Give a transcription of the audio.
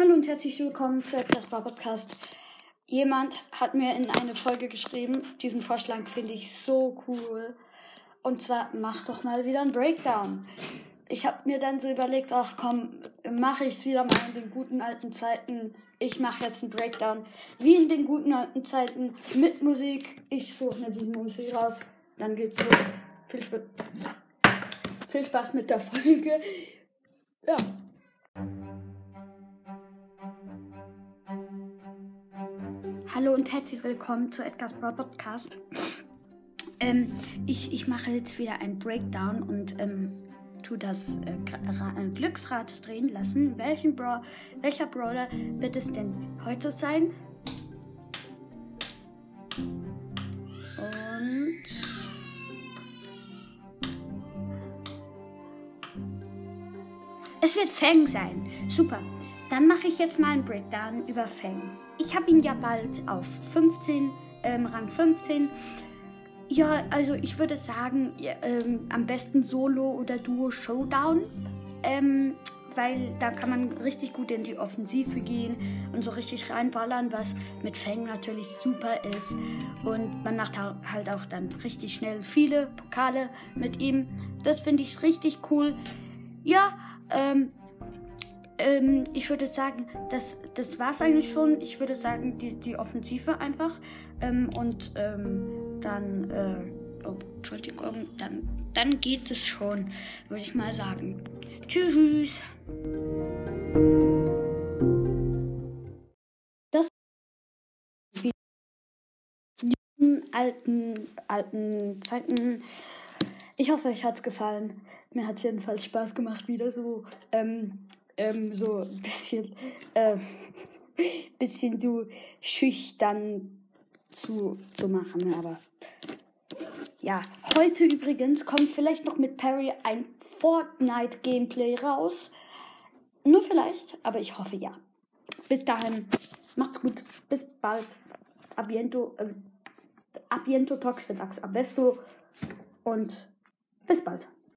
Hallo und herzlich willkommen zu Etwas Bar Podcast. Jemand hat mir in eine Folge geschrieben, diesen Vorschlag finde ich so cool. Und zwar, mach doch mal wieder einen Breakdown. Ich habe mir dann so überlegt, ach komm, mache ich es wieder mal in den guten alten Zeiten. Ich mache jetzt einen Breakdown. Wie in den guten alten Zeiten mit Musik. Ich suche mir diese Musik raus. Dann geht's los. Viel, Sp viel Spaß mit der Folge. Ja. Hallo und herzlich willkommen zu Edgar's Brawl Podcast. Ähm, ich, ich mache jetzt wieder ein Breakdown und ähm, tu das äh, äh, Glücksrad drehen lassen. Welchen Bra welcher Brawler wird es denn heute sein? Und es wird Fang sein. Super. Dann mache ich jetzt mal einen Breakdown über Fang. Ich habe ihn ja bald auf 15, ähm, Rang 15. Ja, also ich würde sagen, ähm, am besten Solo oder Duo Showdown. Ähm, weil da kann man richtig gut in die Offensive gehen und so richtig reinballern, was mit Fang natürlich super ist. Und man macht halt auch dann richtig schnell viele Pokale mit ihm. Das finde ich richtig cool. Ja, ähm, ähm, ich würde sagen, das, das war es eigentlich schon. Ich würde sagen, die, die Offensive einfach. Ähm, und ähm, dann, äh, oh, Entschuldigung, dann, dann geht es schon, würde ich mal sagen. Tschüss. Das die alten, alten Zeiten. Ich hoffe, euch hat es gefallen. Mir hat es jedenfalls Spaß gemacht, wieder so ähm, ähm, so ein bisschen, äh, bisschen so schüchtern zu, zu machen. Aber ja, heute übrigens kommt vielleicht noch mit Perry ein Fortnite-Gameplay raus. Nur vielleicht, aber ich hoffe ja. Bis dahin, macht's gut. Bis bald. Abiento, äh, abiento toxitax, abesto und bis bald.